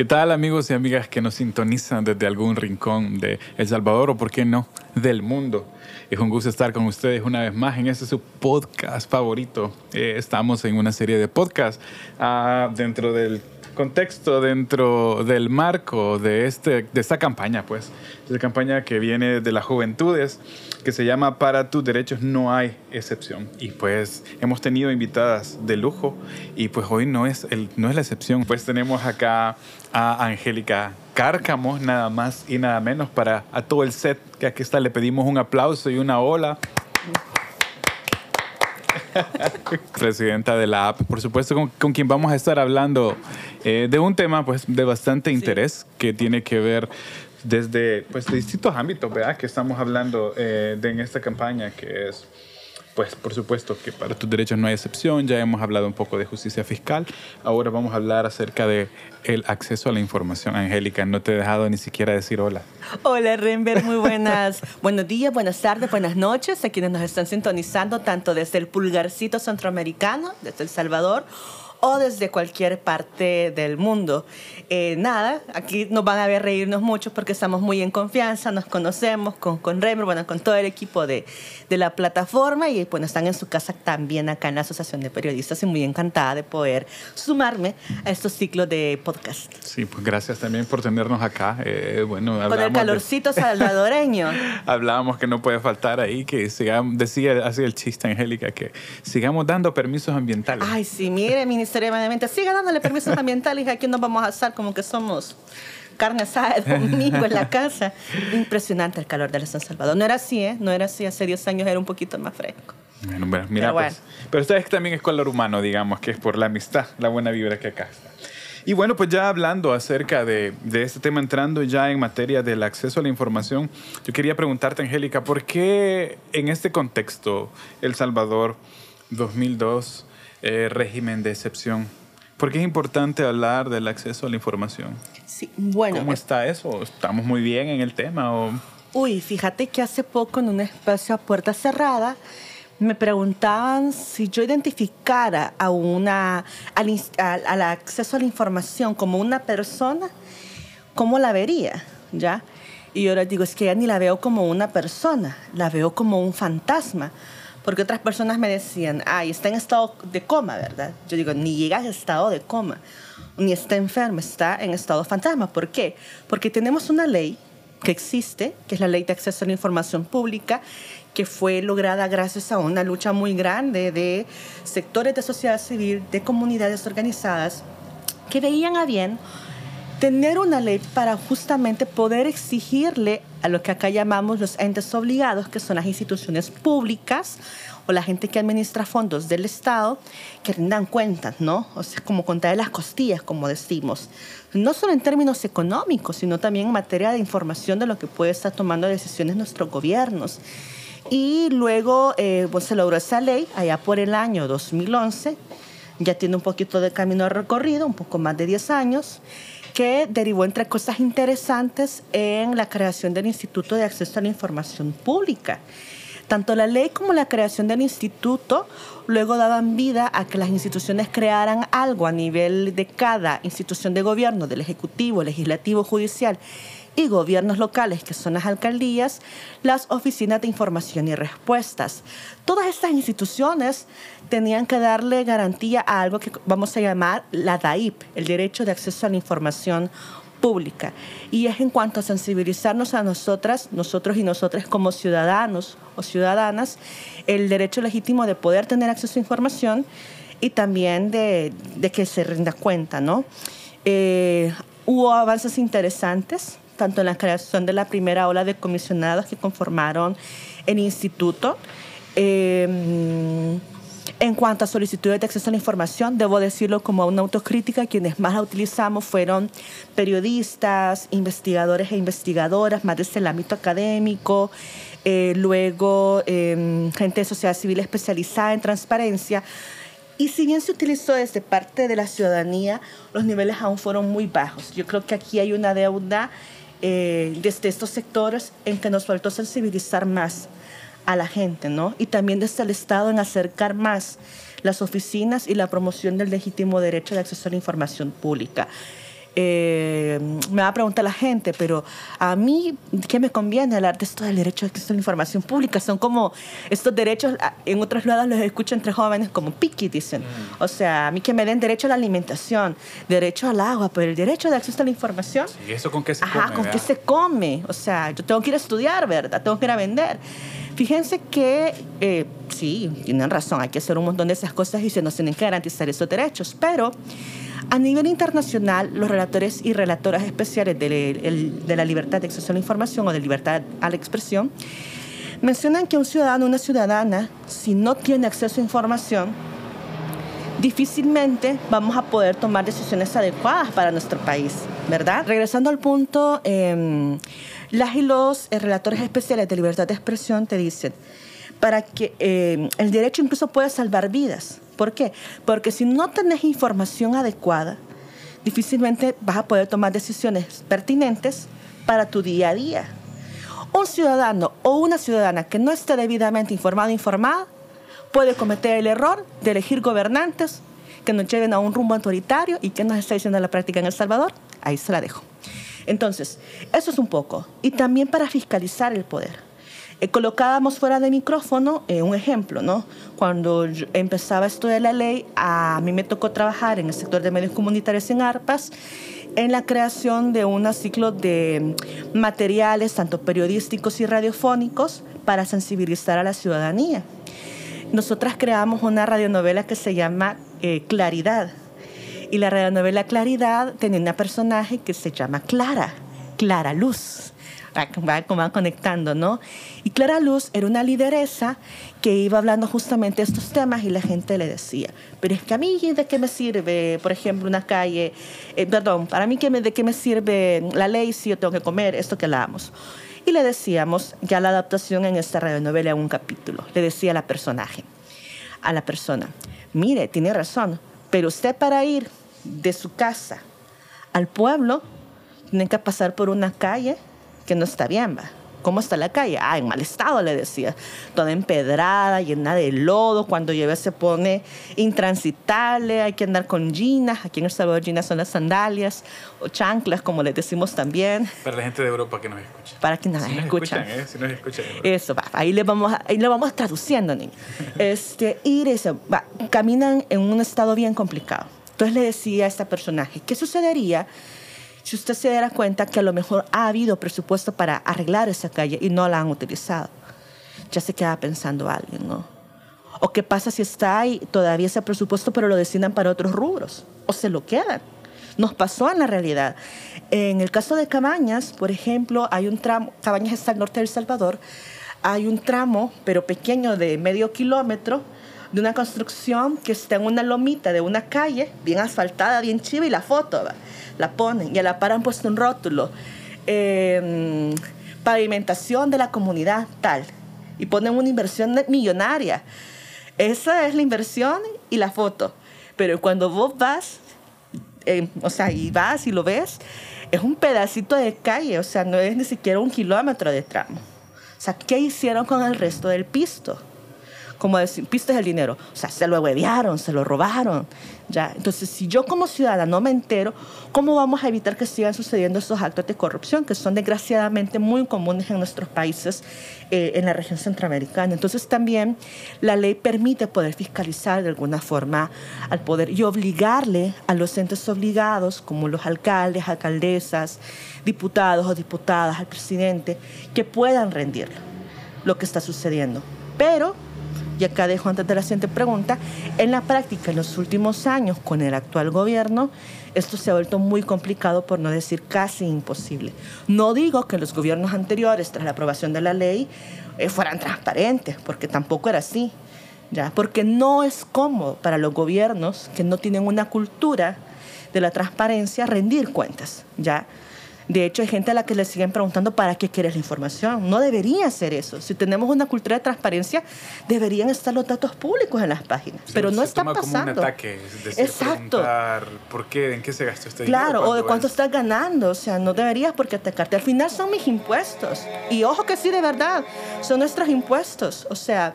¿Qué tal amigos y amigas que nos sintonizan desde algún rincón de El Salvador o, por qué no, del mundo? Es un gusto estar con ustedes una vez más en este su podcast favorito. Eh, estamos en una serie de podcasts ah, dentro del contexto, dentro del marco de, este, de esta campaña, pues, de campaña que viene de las juventudes, que se llama Para tus derechos no hay excepción. Y pues hemos tenido invitadas de lujo y pues hoy no es, el, no es la excepción. Pues tenemos acá a Angélica Cárcamo, nada más y nada menos, para a todo el set que aquí está, le pedimos un aplauso y una ola. presidenta de la AP, por supuesto, con, quien vamos a estar hablando eh, de un tema pues, de bastante interés que tiene que ver desde pues, distintos ámbitos, ¿verdad? Que estamos hablando eh, de en esta campaña, que es pues por supuesto que para tus derechos no hay excepción, ya hemos hablado un poco de justicia fiscal, ahora vamos a hablar acerca de el acceso a la información. Angélica, no te he dejado ni siquiera decir hola. Hola Renber, muy buenas, buenos días, buenas tardes, buenas noches a quienes nos están sintonizando tanto desde el pulgarcito centroamericano, desde El Salvador, o desde cualquier parte del mundo. Eh, nada, aquí nos van a ver reírnos mucho porque estamos muy en confianza, nos conocemos con, con Remer, bueno, con todo el equipo de, de, la plataforma y bueno, están en su casa también acá en la Asociación de Periodistas y muy encantada de poder sumarme a estos ciclos de podcast. Sí, pues gracias también por tenernos acá. Eh, bueno, con el calorcito salvadoreño. hablábamos que no puede faltar ahí, que sigamos, decía así el chiste, Angélica, que sigamos dando permisos ambientales. Ay, sí, mire, Ministerio Ambiente, siga dándole permisos ambientales aquí nos vamos a estar como que somos carne asada de domingo en la casa. Impresionante el calor de San Salvador. No era así, ¿eh? No era así. Hace 10 años era un poquito más fresco. Bueno, mira, pero, pues, pero ustedes también es color humano, digamos, que es por la amistad, la buena vibra que acá está. Y bueno, pues ya hablando acerca de, de, este tema, entrando ya en materia del acceso a la información, yo quería preguntarte, Angélica, ¿por qué en este contexto El Salvador 2002, eh, régimen de excepción, ¿Por qué es importante hablar del acceso a la información? Sí, bueno. ¿Cómo está eso? ¿Estamos muy bien en el tema? O? Uy, fíjate que hace poco en un espacio a puerta cerrada me preguntaban si yo identificara a una, al, al, acceso a la información como una persona, ¿cómo la vería? ¿Ya? Y yo les digo, es que ya ni la veo como una persona, la veo como un fantasma porque otras personas me decían, ay, está en estado de coma, ¿verdad? Yo digo, ni llega a estado de coma, ni está enfermo, está en estado fantasma. ¿Por qué? Porque tenemos una ley que existe, que es la Ley de Acceso a la Información Pública, que fue lograda gracias a una lucha muy grande de sectores de sociedad civil, de comunidades organizadas, que veían a bien tener una ley para justamente poder exigirle a lo que acá llamamos los entes obligados, que son las instituciones públicas o la gente que administra fondos del Estado, que rindan cuentas, ¿no? O sea, como contar de las costillas, como decimos. No solo en términos económicos, sino también en materia de información de lo que puede estar tomando decisiones nuestros gobiernos. Y luego eh, pues, se logró esa ley allá por el año 2011. Ya tiene un poquito de camino recorrido, un poco más de 10 años que derivó entre cosas interesantes en la creación del Instituto de Acceso a la Información Pública. Tanto la ley como la creación del instituto luego daban vida a que las instituciones crearan algo a nivel de cada institución de gobierno, del Ejecutivo, Legislativo, Judicial y gobiernos locales, que son las alcaldías, las oficinas de información y respuestas. Todas estas instituciones tenían que darle garantía a algo que vamos a llamar la DAIP, el derecho de acceso a la información pública. Y es en cuanto a sensibilizarnos a nosotras, nosotros y nosotras como ciudadanos o ciudadanas, el derecho legítimo de poder tener acceso a información y también de, que se rinda cuenta, ¿no? Eh, hubo avances interesantes tanto en la creación de la primera ola de comisionados que conformaron el instituto. Em, en cuanto a solicitudes de acceso a la información, debo decirlo como una autocrítica, quienes más la utilizamos fueron periodistas, investigadores e investigadoras, más desde el ámbito académico, eh, luego em, gente de sociedad civil especializada en transparencia. Y si bien se utilizó desde parte de la ciudadanía, los niveles aún fueron muy bajos. Yo creo que aquí hay una deuda eh, desde estos sectores en que nos faltó sensibilizar más a la gente, ¿no? Y también desde el Estado en acercar más las oficinas y la promoción del legítimo derecho de acceso a la información pública. Eh, me va a preguntar la gente, pero a mí, ¿qué me conviene hablar de esto del derecho a acceso a la información pública? Son como estos derechos, en otros lados los escucho entre jóvenes como piqui, dicen. Mm. O sea, a mí que me den derecho a la alimentación, derecho al agua, pero el derecho de acceso a la información. ¿Y eso con qué se come? Ajá, ¿con qué se come? O sea, yo tengo que ir a estudiar, ¿verdad? Tengo que ir a vender. Fíjense que eh, sí, tienen razón, hay que hacer un montón de esas cosas y se nos tienen que garantizar esos derechos, pero a nivel internacional, los relatores y relatoras especiales de, la libertad de acceso a la información o de libertad a la expresión mencionan que un ciudadano o una ciudadana, si no tiene acceso a información, difícilmente vamos a poder tomar decisiones adecuadas para nuestro país, ¿verdad? Regresando al punto, eh, las y los eh, relatores especiales de libertad de expresión te dicen, para que em, el derecho incluso puede salvar vidas. ¿Por qué? Porque si no tenés información adecuada, difícilmente vas a poder tomar decisiones pertinentes para tu día a día. Un ciudadano o una ciudadana que no esté debidamente informado o informada puede cometer el error de elegir gobernantes que nos lleven a un rumbo autoritario y que nos está diciendo la práctica en El Salvador. Ahí se la dejo. Entonces, eso es un poco. Y también para fiscalizar el poder. Eh, colocábamos fuera de micrófono eh, un ejemplo, ¿no? Cuando empezaba esto de la ley, a mí me tocó trabajar en el sector de medios comunitarios en ARPAS en la creación de un ciclo de materiales, tanto periodísticos y radiofónicos, para sensibilizar a la ciudadanía. Nosotras creamos una radionovela que se llama eh, Claridad. Y la radionovela Claridad tenía una personaje que se llama Clara, Clara Luz va, va conectando, ¿no? Y Clara Luz era una lideresa que iba hablando justamente de estos temas y la gente le decía, pero es que a mí de qué me sirve, por ejemplo, una calle, eh, perdón, para mí de qué me sirve la ley si yo tengo que comer esto que hablamos. Y le decíamos, ya la adaptación en esta radionovela en un capítulo, le decía a la personaje, a la persona, mire, tiene razón, pero usted para ir de su casa al pueblo, tiene que pasar por una calle que no está bien, va. ¿Cómo está la calle? Ah, en mal estado, le decía. Toda empedrada, llena de lodo. Cuando llueve se pone intransitable. Hay que andar con ginas. Aquí en El Salvador, ginas son las sandalias o chanclas, como les decimos también. Para la gente de Europa que nos escucha. Para que nos, escuchan. ¿eh? Si nos escuchan. Eso, va. Ahí le vamos, ahí lo vamos traduciendo, niño. este, y dice, va, caminan en un estado bien complicado. Entonces le decía a este personaje, ¿qué sucedería? Si usted se diera cuenta que a lo mejor ha habido presupuesto para arreglar esa calle y no la han utilizado, ya se queda pensando alguien, ¿no? ¿O qué pasa si está ahí todavía ese presupuesto pero lo destinan para otros rubros? ¿O se lo quedan? Nos pasó en la realidad. En el caso de Cabañas, por ejemplo, hay un tramo, Cabañas está al norte de Salvador, hay un tramo, pero pequeño, de medio kilómetro, de una construcción que está en una lomita de una calle, bien asfaltada, bien chiva, y la foto, la ponen y a la par han puesto un rótulo. Em, pavimentación de la comunidad tal. Y ponen una inversión millonaria. Esa es la inversión y la foto. Pero cuando vos vas, em, o sea, y vas y lo ves, es un pedacito de calle, o sea, no es ni siquiera un kilómetro de tramo. O sea, ¿qué hicieron con el resto del pisto? Como decir, pistas el dinero. O sea, se lo huevearon, se lo robaron. ¿ya? Entonces, si yo como ciudadana no me entero, ¿cómo vamos a evitar que sigan sucediendo estos actos de corrupción que son desgraciadamente muy comunes en nuestros países, eh, en la región centroamericana? Entonces, también la ley permite poder fiscalizar de alguna forma al poder y obligarle a los entes obligados, como los alcaldes, alcaldesas, diputados o diputadas, al presidente, que puedan rendir lo que está sucediendo. Pero y acá dejo antes de la siguiente pregunta, en la práctica, en los últimos años, con el actual gobierno, esto se ha vuelto muy complicado, por no decir casi imposible. No digo que los gobiernos anteriores, tras la aprobación de la ley, eh, fueran transparentes, porque tampoco era así. ¿ya? Porque no es cómodo para los gobiernos que no tienen una cultura de la transparencia rendir cuentas. ¿ya? De hecho, hay gente a la que le siguen preguntando para qué quieres la información. No debería ser eso. Si tenemos una cultura de transparencia, deberían estar los datos públicos en las páginas. pero no está pasando. Como un ataque, Exacto. ¿Por qué? ¿En qué se gastó este dinero? Claro, o de cuánto estás ganando. O sea, no deberías porque atacarte. Al final son mis impuestos. Y ojo que sí, de verdad, son nuestros impuestos. O sea,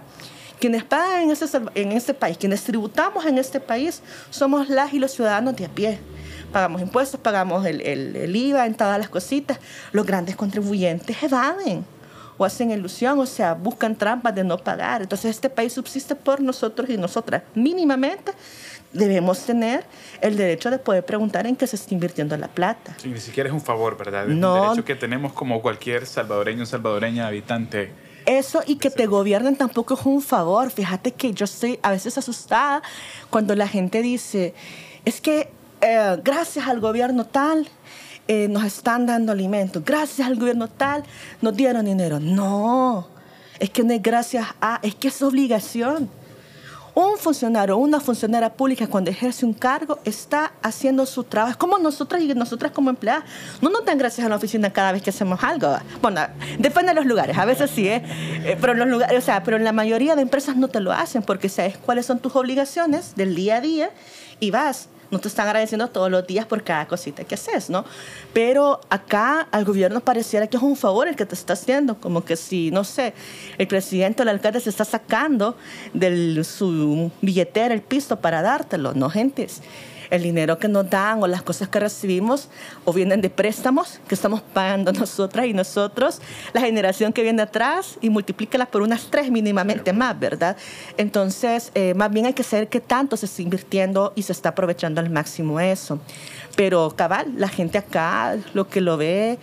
quienes pagan en este, en este país, quienes tributamos en este país, somos las y los ciudadanos de a pie. Pagamos impuestos, pagamos el, el, el IVA en todas las cositas. Los grandes contribuyentes evaden o hacen ilusión, o sea, buscan trampas de no pagar. Entonces este país subsiste por nosotros y nosotras. Mínimamente debemos tener el derecho de poder preguntar en qué se está invirtiendo la plata. Sí, ni siquiera es un favor, ¿verdad? Es No. un derecho que tenemos como cualquier salvadoreño, salvadoreña, habitante. Eso y que te gobiernen tampoco es un favor. Fíjate que yo estoy a veces asustada cuando la gente dice, es que eh, gracias al gobierno tal eh, nos están dando alimentos, gracias al gobierno tal nos dieron dinero. No, es que no es gracias a, es que es obligación. Un funcionario o una funcionaria pública cuando ejerce un cargo está haciendo su trabajo. Es como nosotras y nosotras como empleadas. No nos dan gracias a la oficina cada vez que hacemos algo. Bueno, depende de los lugares. A veces sí, ¿eh? Eh, pero, en los lugares, o sea, pero en la mayoría de empresas no te lo hacen porque sabes cuáles son tus obligaciones del día a día y vas. No te están agradeciendo todos los días por cada cosita que haces, ¿no? Pero acá al gobierno pareciera que es un favor el que te está haciendo, como que si, no sé, el presidente o el alcalde se está sacando de su billetera el pisto para dártelo, ¿no, gentes? El dinero que nos dan o las cosas que recibimos o vienen de préstamos que estamos pagando nosotras y nosotros, la generación que viene atrás y multiplícalas por unas tres mínimamente más, ¿verdad? Entonces, eh, más bien hay que saber qué tanto se está invirtiendo y se está aprovechando al máximo eso. Pero cabal, la gente acá lo que lo ve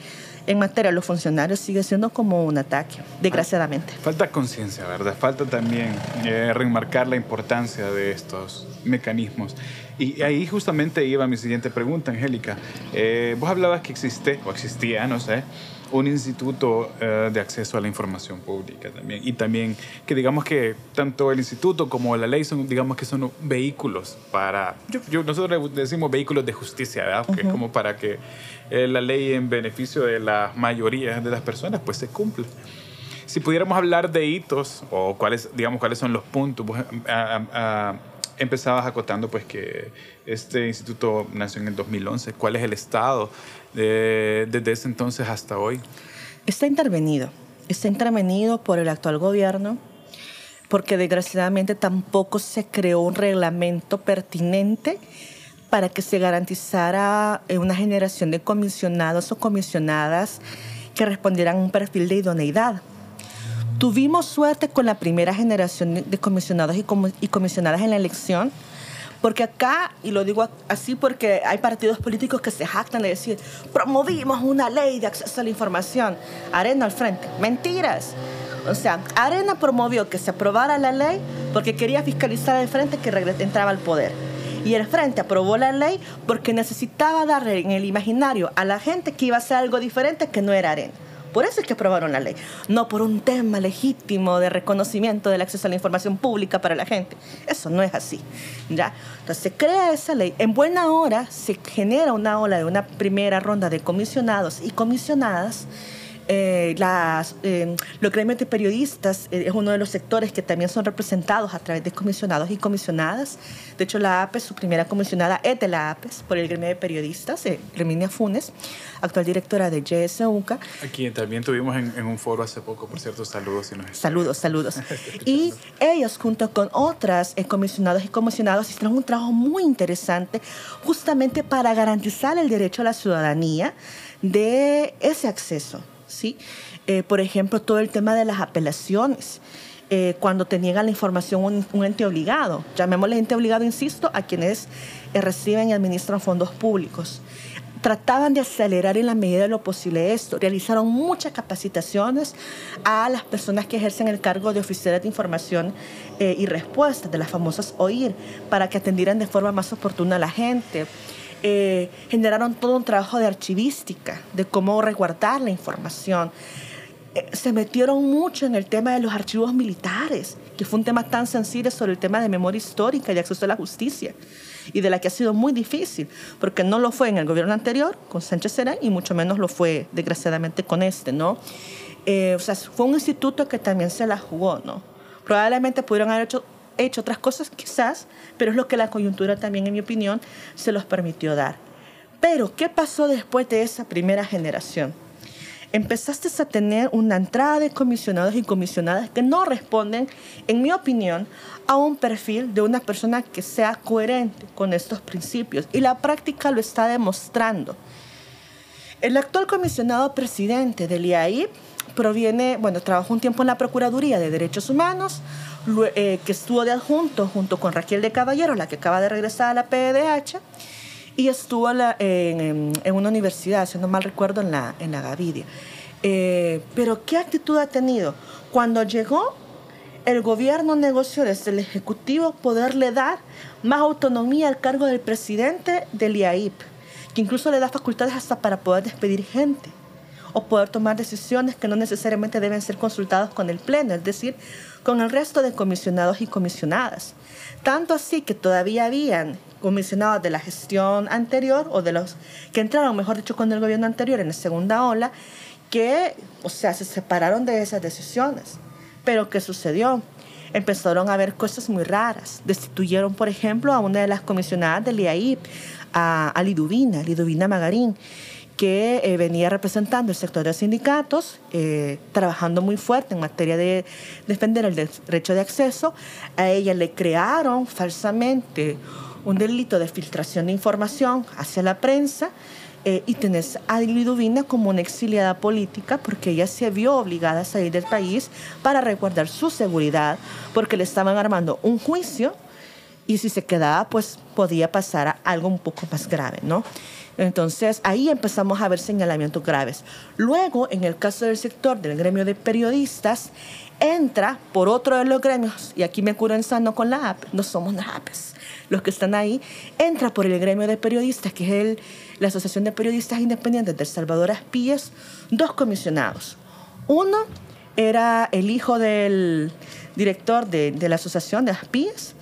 en materia de los funcionarios sigue siendo como un ataque, desgraciadamente. Falta conciencia, ¿verdad? Falta también eh, remarcar la importancia de estos mecanismos. Y ahí justamente iba mi siguiente pregunta, Angélica. Eh, vos hablabas que existe, o existía, no sé, un instituto eh, de acceso a la información pública también. Y también que digamos que tanto el instituto como la ley son, digamos que son vehículos para, yo, yo- nosotros decimos vehículos de justicia, ¿verdad? Que es como para que eh, la ley en beneficio de la mayoría de las personas pues se cumpla. Si pudiéramos hablar de hitos o cuáles, digamos, cuáles son los puntos, vos, ah, ah, empezabas acotando pues que este instituto nació en el 2011. ¿Cuál es el estado de- desde ese entonces hasta hoy? Está intervenido, está intervenido por el actual gobierno, porque desgraciadamente tampoco se creó un reglamento pertinente para que se garantizara eh, una generación de comisionados o comisionadas que respondieran a un perfil de idoneidad. Tuvimos suerte con la primera generación de- comisionados y, comi- y comisionadas en la elección, porque acá, y lo digo así porque hay partidos políticos que se jactan de decir, promovimos una ley de acceso a la información. Arena al frente. Mentiras. O sea, Arena promovió que se aprobara la ley porque quería fiscalizar al frente que entraba al poder. Y el frente aprobó la ley porque necesitaba darle en el imaginario a la gente que iba a ser algo diferente que no era Arena. Por eso es que aprobaron la ley, no por un tema legítimo de reconocimiento del acceso a la información pública para la gente. Eso no es así. ¿ya? Entonces se crea esa ley. En buena hora se genera una ola de una primera ronda de comisionados y comisionadas. Eh, las, eh, los gremios de periodistas eh, es uno de los sectores que también son representados a través de comisionados y comisionadas. De hecho, la APES, su primera comisionada es de la APES por el gremio de periodistas, eh, Herminia Funes, actual directora de YSUCA. Aquí también tuvimos en, en un foro hace poco, por cierto, saludos. Si nos Saludos, saludos. Y ellos, junto con otras eh, comisionados y comisionados, hicieron un trabajo muy interesante justamente para garantizar el derecho a la ciudadanía de ese acceso. ¿Sí? Eh, por ejemplo, todo el tema de las apelaciones. eh, cuando te niegan la información un, un ente obligado, llamémosle ente obligado, insisto, a quienes eh, reciben y administran fondos públicos trataban de acelerar en la medida de lo posible esto. Realizaron muchas capacitaciones a las personas que ejercen el cargo de oficiales de información eh, y respuesta, de las famosas OIR, para que atendieran de forma más oportuna a la gente. Eh, generaron todo un trabajo de archivística, de cómo resguardar la información. Eh, se metieron mucho en el tema de los archivos militares, que fue un tema tan sensible sobre el tema de memoria histórica y acceso a la justicia, y de la que ha sido muy difícil, porque no lo fue en el gobierno anterior, con Sánchez Serán, y mucho menos lo fue, desgraciadamente, con este, ¿no? Eh, o sea, fue un instituto que también se la jugó, ¿no? Probablemente pudieron haber hecho, hecho otras cosas, quizás, pero es lo que la coyuntura también, en mi opinión, se los permitió dar. Pero, ¿qué pasó después de esa primera generación? empezaste a tener una entrada de comisionados y comisionadas que no responden, en mi opinión, a un perfil de una persona que sea coherente con estos principios. Y la práctica lo está demostrando. El actual comisionado presidente del IAI proviene, bueno, trabajó un tiempo en la Procuraduría de Derechos Humanos, eh, que estuvo de adjunto junto con Raquel de Caballero, la que acaba de regresar a la PDH, y estuvo en, una universidad, si no mal recuerdo, en la, en la Gavidia. Eh, pero ¿qué actitud ha tenido? Cuando llegó, el gobierno negoció desde el Ejecutivo poderle dar más autonomía al cargo del presidente del IAIP, que incluso le da facultades hasta para poder despedir gente o poder tomar decisiones que no necesariamente deben ser consultadas con el Pleno, es decir, con el resto de comisionados y comisionadas. Tanto así que todavía habían comisionados de la gestión anterior o de los que entraron, mejor dicho, con el gobierno anterior en la segunda ola, que, o sea, se separaron de esas decisiones. Pero ¿qué sucedió? Empezaron a haber cosas muy raras. Destituyeron, por ejemplo, a una de las comisionadas del IAIP, a, a Liduvina, Liduvina Magarín que eh, venía representando el sector de sindicatos, eh, trabajando muy fuerte en materia de defender el derecho de acceso. A ella le crearon falsamente un delito de filtración de información hacia la prensa eh, y tenés a Liduvina como una exiliada política porque ella se vio obligada a salir del país para resguardar su seguridad porque le estaban armando un juicio y si se quedaba pues podía pasar a algo un poco más grave, ¿no? Entonces ahí empezamos a ver señalamientos graves. Luego, en el caso del sector del gremio de periodistas, entra por otro de los gremios, y aquí me curo en sano con la AP, no somos las APES, los que están ahí, entra por el gremio de periodistas, que es el, la Asociación de Periodistas Independientes del Salvador Aspíes, dos comisionados. Uno era el hijo del director de, de la Asociación de Aspíes,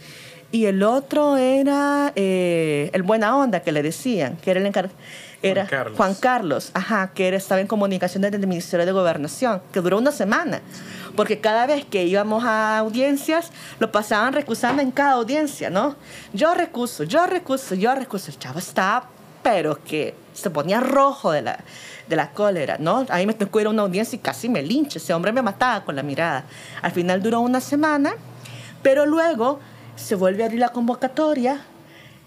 y el otro era eh, el buena onda que le decían, que era el encargado. Era Juan Carlos. Juan Carlos, ajá, que era, estaba en comunicaciones del Ministerio de Gobernación, que duró una semana, porque cada vez que íbamos a audiencias, lo pasaban recusando en cada audiencia, ¿no? Yo recuso, yo recuso, yo recuso. El chavo estaba, pero que se ponía rojo de la, de la cólera, ¿no? A mí me tocó ir a una audiencia y casi me linche, ese hombre me mataba con la mirada. Al final duró una semana, pero luego se vuelve a abrir la convocatoria,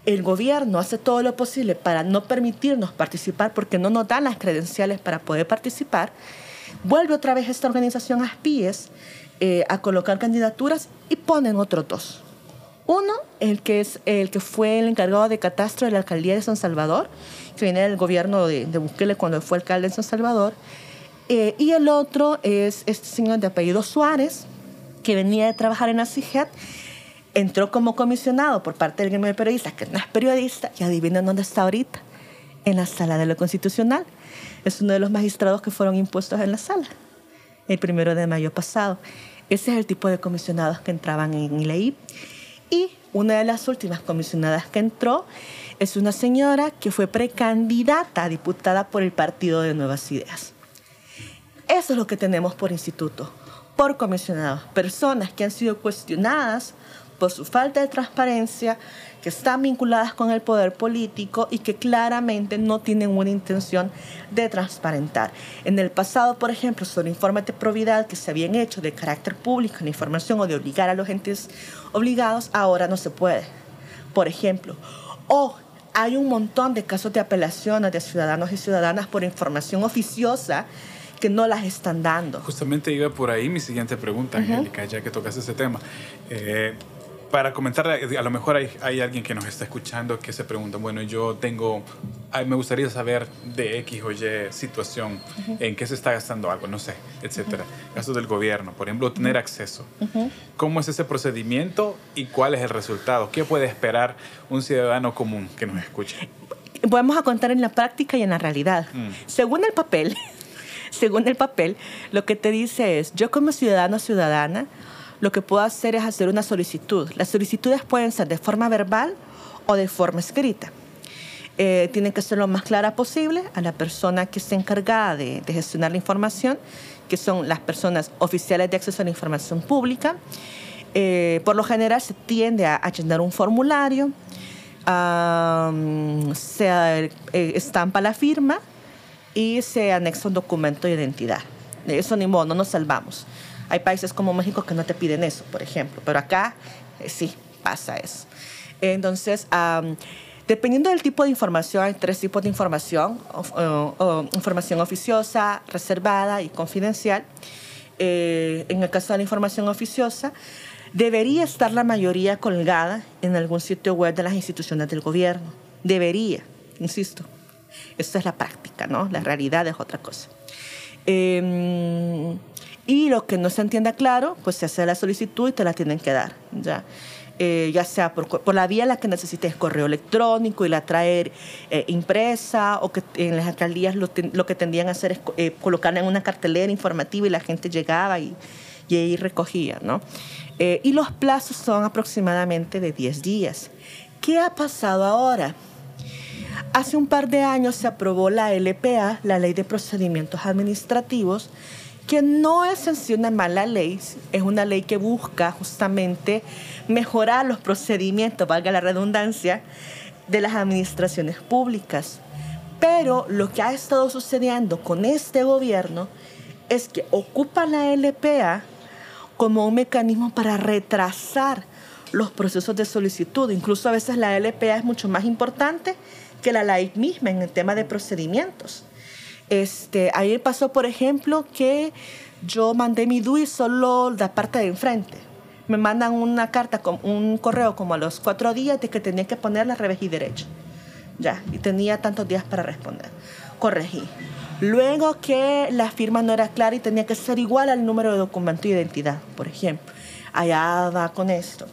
el gobierno hace todo lo posible para no permitirnos participar porque no nos dan las credenciales para poder participar, vuelve otra vez esta organización ASPIES eh, a colocar candidaturas y ponen otros dos. Uno, el que, es, el que fue el encargado de catastro de la alcaldía de San Salvador, que viene del gobierno de, de Bukele cuando fue alcalde de San Salvador, eh, y el otro es este señor de apellido Suárez, que venía de trabajar en la entró como comisionado por parte del gremio de periodistas, que no es periodista, y adivinen dónde está ahorita, en la sala de lo constitucional. Es uno de los magistrados que fueron impuestos en la sala, el primero de mayo pasado. Ese es el tipo de comisionados que entraban en ILEI. Y una de las últimas comisionadas que entró es una señora que fue precandidata a diputada por el Partido de Nuevas Ideas. Eso es lo que tenemos por instituto, por comisionados, personas que han sido cuestionadas por su falta de transparencia, que están vinculadas con el poder político y que claramente no tienen una intención de transparentar. En el pasado, por ejemplo, sobre informes de probidad que se habían hecho de carácter público en información o de obligar a los entes obligados, ahora no se puede. Por ejemplo, o hay un montón de casos de apelaciones de ciudadanos y ciudadanas por información oficiosa que no las están dando. Justamente iba por ahí mi siguiente pregunta, Angélica, ya que tocas ese tema. Eh, para comentar, a lo mejor hay, hay, alguien que nos está escuchando que se pregunta, bueno, yo tengo, me gustaría saber de X o Y situación, en qué se está gastando algo, no sé, etcétera. Caso del gobierno, por ejemplo, tener acceso. ¿Cómo es ese procedimiento y cuál es el resultado? ¿Qué puede esperar un ciudadano común que nos escuche? Vamos a contar en la práctica y en la realidad. Mm. Según el papel, según el papel, lo que te dice es, yo como ciudadano ciudadana, lo que puedo hacer es hacer una solicitud. Las solicitudes pueden ser de forma verbal o de forma escrita. Eh, tienen que ser lo más clara posible a la persona que esté encargada de, gestionar la información, que son las personas oficiales de acceso a la información pública. Eh, por lo general se tiende a, llenar un formulario, se eh, estampa la firma y se anexa un documento de identidad. Eso ni modo, no nos salvamos. Hay países como México que no te piden eso, por ejemplo, pero acá eh, sí pasa eso. Entonces, dependiendo del tipo de información, hay tres tipos de información, información oficiosa, reservada y confidencial. Eh, en el caso de la información oficiosa, debería estar la mayoría colgada en algún sitio web de las instituciones del gobierno. Debería, insisto. Esa es la práctica, ¿no? La realidad es otra cosa. Em, y lo que no se entienda claro, pues se hace la solicitud y te la tienen que dar, ¿ya? Eh, ya sea por, la vía en la que necesites correo electrónico y la traer eh, impresa, o que en las alcaldías lo, que tendrían a hacer es eh, colocarla en una cartelera informativa y la gente llegaba y, y ahí recogía, ¿no? y los plazos son aproximadamente de 10 días. ¿Qué ha pasado ahora? Hace un par de años se aprobó la LPA, la Ley de Procedimientos Administrativos, que no es en sí una mala ley, es una ley que busca justamente mejorar los procedimientos, valga la redundancia, de las administraciones públicas. Pero lo que ha estado sucediendo con este gobierno es que ocupa la LPA como un mecanismo para retrasar los procesos de solicitud. Incluso a veces la LPA es mucho más importante que la ley misma en el tema de procedimientos. Este, a pasó, por ejemplo, que yo mandé mi DUI solo la parte de enfrente. Me mandan una carta, un correo como a los cuatro días de que tenía que poner la revés y derecha. Ya, y tenía tantos días para responder. Corregí. Luego que la firma no era clara y tenía que ser igual al número de documento de identidad, por ejemplo. Allá va con esto.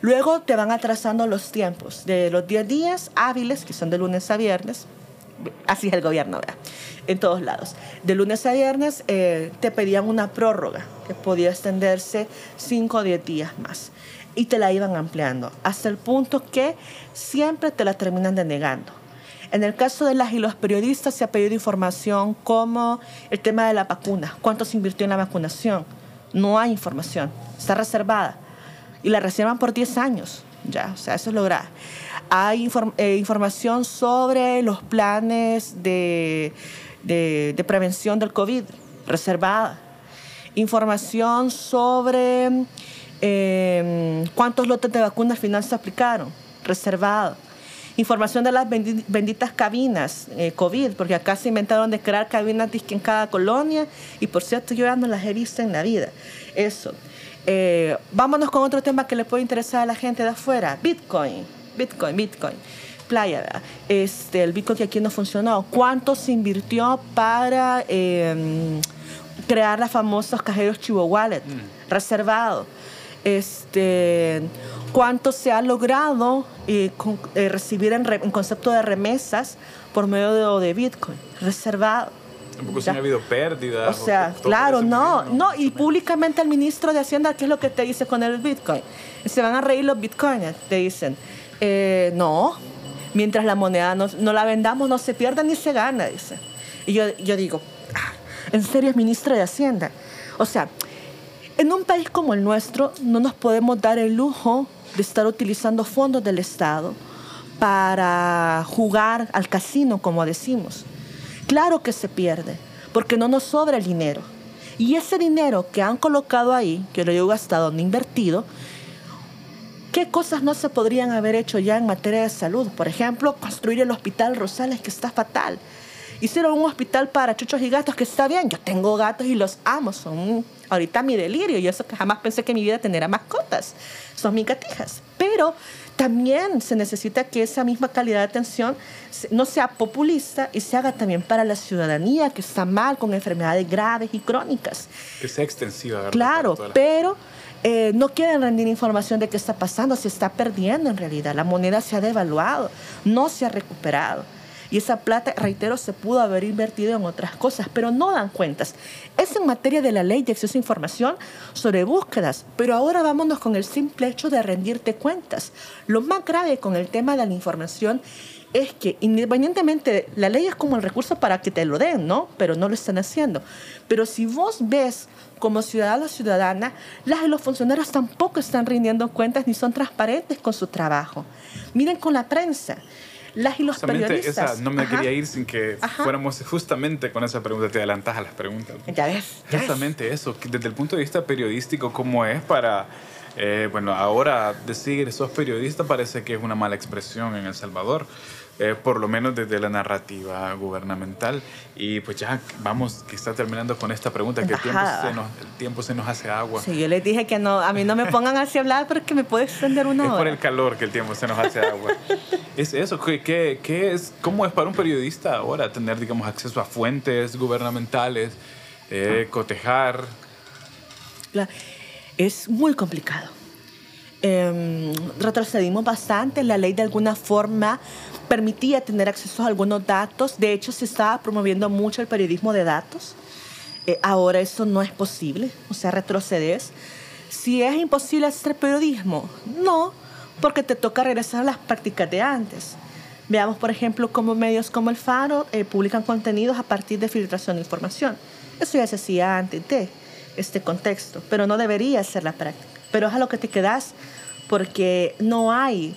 Luego te van atrasando los tiempos de los 10 días hábiles, que son de lunes a viernes. Así es el gobierno, ¿verdad? en todos lados. De lunes a viernes eh, te pedían una prórroga que podía extenderse 5 o 10 días más y te la iban ampliando hasta el punto que siempre te la terminan denegando. En el caso de las y los periodistas se ha pedido información como el tema de la vacuna, cuánto se invirtió en la vacunación. No hay información, está reservada y la reservan por 10 años. Ya, o sea, eso es lo. Hay eh, información sobre los planes de de, prevención del COVID, reservada. Información sobre em, cuántos lotes de vacunas al final se aplicaron, reservado. Información de las benditas cabinas eh, COVID, porque acá se inventaron de crear cabinas en cada colonia y por cierto yo ya no las he visto en la vida. Eso. Eh, vámonos con otro tema que le puede interesar a la gente de afuera. Bitcoin, Bitcoin, Bitcoin playa, este, el Bitcoin que aquí no funcionó. ¿Cuánto se invirtió para em, crear las famosas cajeros Chivo Wallet mm. reservado? Este, ¿Cuánto se ha logrado eh, eh, recibir en, concepto de remesas por medio de, Bitcoin reservado? Tampoco se ha habido pérdidas. O sea, claro, no, no. Y públicamente el ministro de Hacienda, ¿qué es lo que te dice con el Bitcoin? Se van a reír los Bitcoins, te dicen. Eh, no, mientras la moneda no, no, la vendamos, no se pierda ni se gana, dice. Y yo, yo digo, ah, ¿en serio es ministra de Hacienda? O sea, en un país como el nuestro no nos podemos dar el lujo de estar utilizando fondos del Estado para jugar al casino, como decimos. Claro que se pierde, porque no nos sobra el dinero. Y ese dinero que han colocado ahí, que lo he gastado, no invertido, ¿Qué cosas no se podrían haber hecho ya en materia de salud? Por ejemplo, construir el hospital Rosales, que está fatal. Hicieron un hospital para chuchos y gatos, que está bien. Yo tengo gatos y los amo. Son ahorita mi delirio. Y eso que jamás pensé que mi vida tendría mascotas. Son mis gatijas. Pero también se necesita que esa misma calidad de atención no sea populista y se haga también para la ciudadanía que está mal con enfermedades graves y crónicas. Que sea extensiva. ¿verdad? Claro, pero eh, no quieren rendir información de qué está pasando, se está perdiendo en realidad. La moneda se ha devaluado, no se ha recuperado. Y esa plata, reitero, se pudo haber invertido en otras cosas, pero no dan cuentas. Es en materia de la ley de acceso a información sobre búsquedas, pero ahora vámonos con el simple hecho de rendirte cuentas. Lo más grave con el tema de la información es que independientemente, la ley es como el recurso para que te lo den, ¿no? Pero no lo están haciendo. Pero si vos ves como ciudadano o ciudadana, las y los funcionarios tampoco están rindiendo cuentas ni son transparentes con su trabajo. Miren con la prensa. las y los Justamente periodistas. esa, no me Ajá. quería ir sin que Ajá. fuéramos justamente con esa pregunta, te adelantas a las preguntas. Ya ves. ya ves. Justamente eso, que desde el punto de vista periodístico, ¿cómo es para, eh, bueno, ahora decir sos periodista parece que es una mala expresión en El Salvador, eh, por lo menos desde la narrativa gubernamental. Y pues ya vamos, que está terminando con esta pregunta, que el tiempo, se nos, el tiempo se nos hace agua. Sí, yo les dije que no, a mí no me pongan así a hablar porque me puede extender una Es hora. por el calor que el tiempo se nos hace agua. es eso, ¿qué, qué, qué es, ¿cómo es para un periodista ahora tener, digamos, acceso a fuentes gubernamentales, eh, cotejar? La- Es muy complicado. Em, retrocedimos bastante. La ley de alguna forma permitía tener acceso a algunos datos. De hecho, se estaba promoviendo mucho el periodismo de datos. Eh, ahora eso no es posible. O sea, retrocedes. Si es imposible hacer periodismo, no, porque te toca regresar a las prácticas de antes. Veamos, por ejemplo, cómo medios como el Faro eh, publican contenidos a partir de filtración de información. Eso ya se hacía antes de este contexto, pero no debería ser la práctica. Pero es a lo que te quedas porque no hay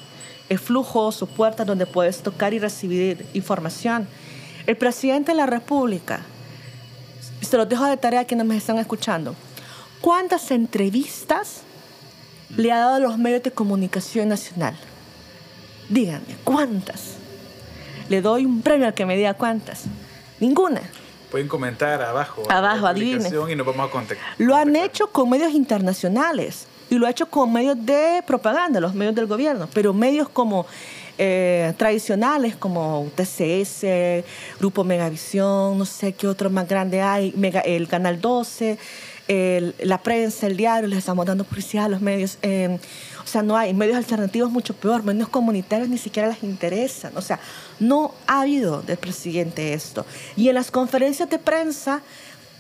eh, flujos o puertas donde puedes tocar y recibir información. El presidente de la República, se los dejo de tarea a quienes me están escuchando, ¿cuántas entrevistas le ha dado a los medios de comunicación nacional? Díganme, ¿cuántas? Le doy un premio al que me diga cuántas. Ninguna. Pueden comentar abajo. Abajo, adivinen. Y nos vamos a contactar. Lo han hecho con medios internacionales y lo ha hecho con medios de propaganda, los medios del gobierno, pero medios como eh, tradicionales como TCS, Grupo Megavisión, no sé qué otro más grande hay, el Canal 12, el- la prensa, el diario, les estamos dando publicidad a los medios. eh, o sea, no hay medios alternativos mucho peor, medios comunitarios ni siquiera les interesan. O sea, no ha habido del presidente esto. Y en las conferencias de prensa,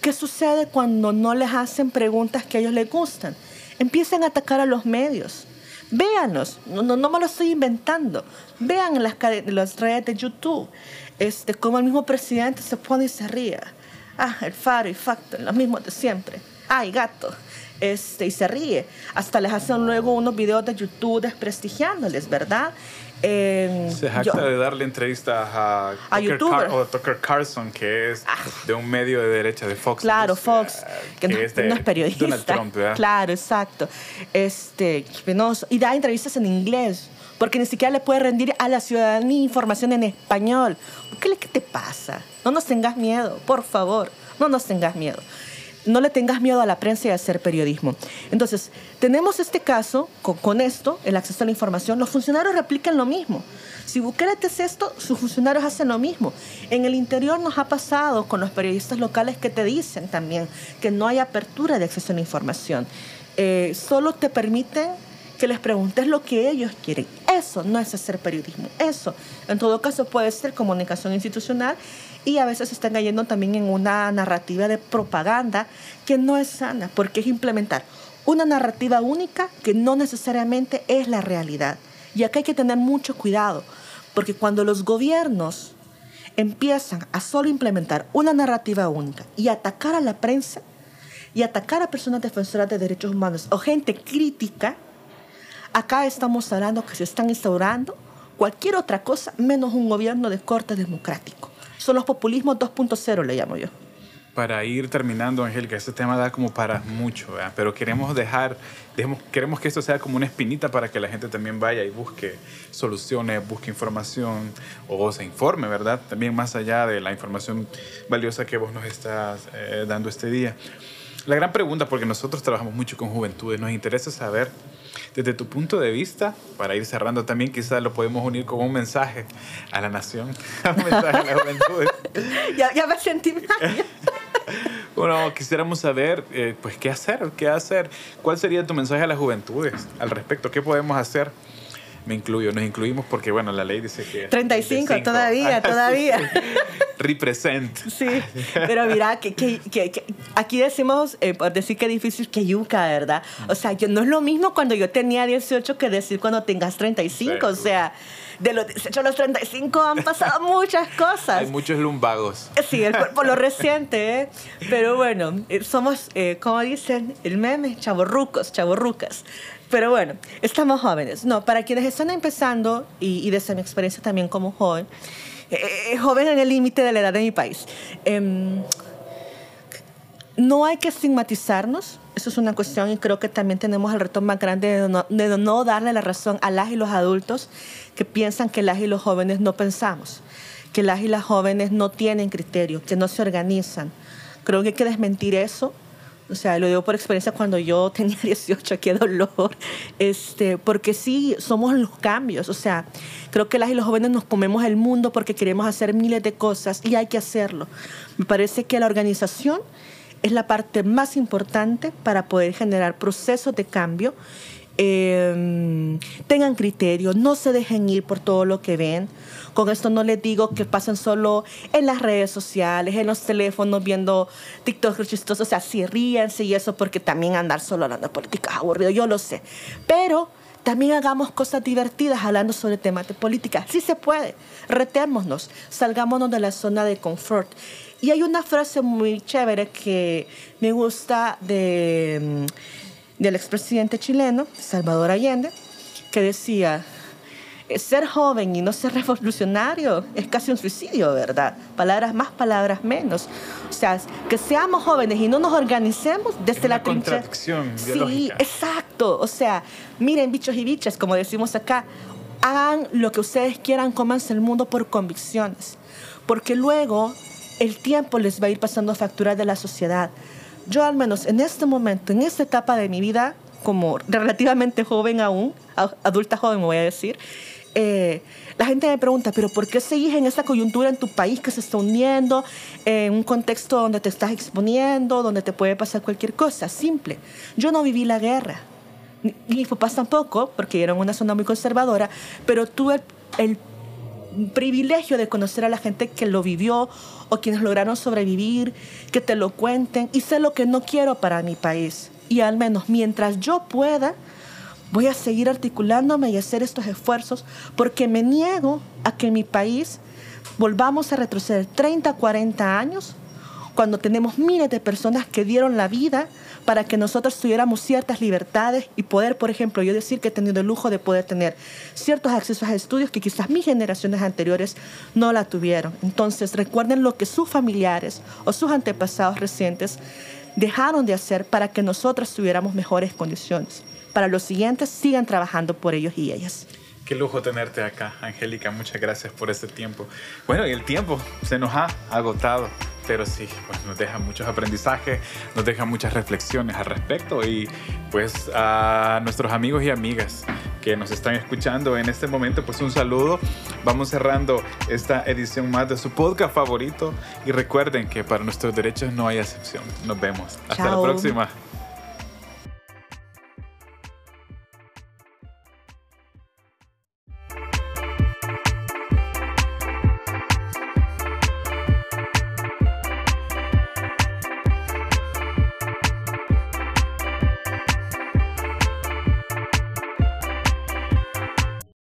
¿qué sucede cuando no les hacen preguntas que a ellos les gustan? Empiezan a atacar a los medios. Véanlos, no, no, no me lo estoy inventando. Vean las, las redes de YouTube este, cómo el mismo presidente se pone y se ríe. Ah, el faro y facto, lo mismo de siempre. Ay, gato. Este, y se ríe. Hasta les hacen luego unos videos de YouTube desprestigiándoles, ¿verdad? Eh, Se jacta yo- de darle entrevistas a, A Tucker o Tucker Carlson, que es de un medio de derecha de Fox. Claro, News, Fox, eh, que, no, es de no es periodista. Donald Trump, ¿verdad? Claro, exacto. Este, penoso. Y da entrevistas en inglés, porque ni siquiera le puede rendir a la ciudadanía información en español. ¿Qué, qué te pasa? No nos tengas miedo, por favor, no nos tengas miedo. No le tengas miedo a la prensa y a hacer periodismo. Entonces, tenemos este caso, con, esto, el acceso a la información, los funcionarios replican lo mismo. Si Bukele te hace esto, sus funcionarios hacen lo mismo. En el interior nos ha pasado con los periodistas locales que te dicen también que no hay apertura de acceso a la información. Eh, solo te permiten que les preguntes lo que ellos quieren. Eso no es hacer periodismo. Eso, en todo caso, puede ser comunicación institucional y a veces están cayendo también en una narrativa de propaganda que no es sana, porque es implementar una narrativa única que no necesariamente es la realidad. Y acá hay que tener mucho cuidado, porque cuando los gobiernos empiezan a solo implementar una narrativa única y atacar a la prensa y atacar a personas defensoras de derechos humanos o gente crítica, acá estamos hablando que se están instaurando cualquier otra cosa menos un gobierno de corte democrático. Son los populismos 2.0, le llamo yo. Para ir terminando, Angélica, este tema da como para mucho, ¿verdad? pero queremos dejar, dejemos- queremos que esto sea como una espinita para que la gente también vaya y busque soluciones, busque información o se informe, ¿verdad? También más allá de la información valiosa que vos nos estás eh, dando este día. La gran pregunta, porque nosotros trabajamos mucho con juventudes, nos interesa saber desde tu punto de vista, para ir cerrando también, quizás lo podemos unir con un mensaje a la nación, un mensaje a la juventud. Ya, ya me sentí mal. Bueno, quisiéramos saber, eh, pues, qué hacer, qué hacer. ¿Cuál sería tu mensaje a las juventudes al respecto? ¿Qué podemos hacer? Me incluyo, nos incluimos porque, bueno, la ley dice que... 35, 35. todavía, todavía. Represent. Sí, pero mira, que, que- que- que aquí decimos, eh, por decir que difícil que yuca, ¿verdad? O sea, yo, no es lo mismo cuando yo tenía 18 que decir cuando tengas 35. O Sí. sea, de los 18 a los 35 han pasado muchas cosas. Hay muchos lumbagos. Sí, el cuerpo lo reciente, ¿eh? Pero bueno, eh, somos, eh, como dicen, el meme, chavorrucos, chavorrucas. Pero bueno, estamos jóvenes. No, para quienes están empezando, y, desde mi experiencia también como joven, eh, eh, joven en el límite de la edad de mi país, em, no hay que estigmatizarnos. Eso es una cuestión y creo que también tenemos el reto más grande de no, de no darle la razón a las y los adultos que piensan que las y los jóvenes no pensamos, que las y las jóvenes no tienen criterio, que no se organizan. Creo que hay que desmentir eso o sea, lo digo por experiencia cuando yo tenía 18, qué dolor. Este, porque sí, somos los cambios. O sea, creo que las y los jóvenes nos comemos el mundo porque queremos hacer miles de cosas y hay que hacerlo. Me parece que la organización es la parte más importante para poder generar procesos de cambio. Eh, tengan criterio, no se dejen ir por todo lo que ven. Con esto no les digo que pasen solo en las redes sociales, en los teléfonos, viendo TikTok chistosos. O sea, sí, ríense y eso, porque también andar solo hablando de política es aburrido, yo lo sé. Pero también hagamos cosas divertidas hablando sobre temas de política. Sí se puede. Retémonos, salgámonos de la zona de confort. Y hay una frase muy chévere que me gusta de, del expresidente chileno, Salvador Allende, que decía, ser joven y no ser revolucionario es casi un suicidio, ¿verdad? Palabras más, palabras menos. O sea, que seamos jóvenes y no nos organicemos desde es la contradicción Sí, exacto. O sea, miren, bichos y bichas, como decimos acá, hagan lo que ustedes quieran, cómanse el mundo por convicciones. Porque luego el tiempo les va a ir pasando factura de la sociedad. Yo al menos en este momento, en esta etapa de mi vida, como relativamente joven aún, adulta joven me voy a decir, eh, la gente me pregunta, pero ¿por qué seguís en esa coyuntura en tu país que se está uniendo, en un contexto donde te estás exponiendo, donde te puede pasar cualquier cosa? Simple. Yo no viví la guerra. Ni mis papás tampoco, porque eran una zona muy conservadora, pero tuve el, privilegio de conocer a la gente que lo vivió o quienes lograron sobrevivir, que te lo cuenten y sé lo que no quiero para mi país. Y al menos mientras yo pueda, Voy a seguir articulándome y hacer estos esfuerzos porque me niego a que mi país volvamos a retroceder 30, 40 años cuando tenemos miles de personas que dieron la vida para que nosotros tuviéramos ciertas libertades y poder, por ejemplo, yo decir que he tenido el lujo de poder tener ciertos accesos a estudios que quizás mis generaciones anteriores no la tuvieron. Entonces, recuerden lo que sus familiares o sus antepasados recientes dejaron de hacer para que nosotros tuviéramos mejores condiciones para los siguientes sigan trabajando por ellos y ellas. Qué lujo tenerte acá, Angélica. Muchas gracias por este tiempo. Bueno, y el tiempo se nos ha agotado, pero sí, pues nos deja muchos aprendizajes, nos deja muchas reflexiones al respecto y pues a nuestros amigos y amigas que nos están escuchando en este momento, pues un saludo. Vamos cerrando esta edición más de su podcast favorito y recuerden que para nuestros derechos no hay excepción. Nos vemos. Hasta la próxima.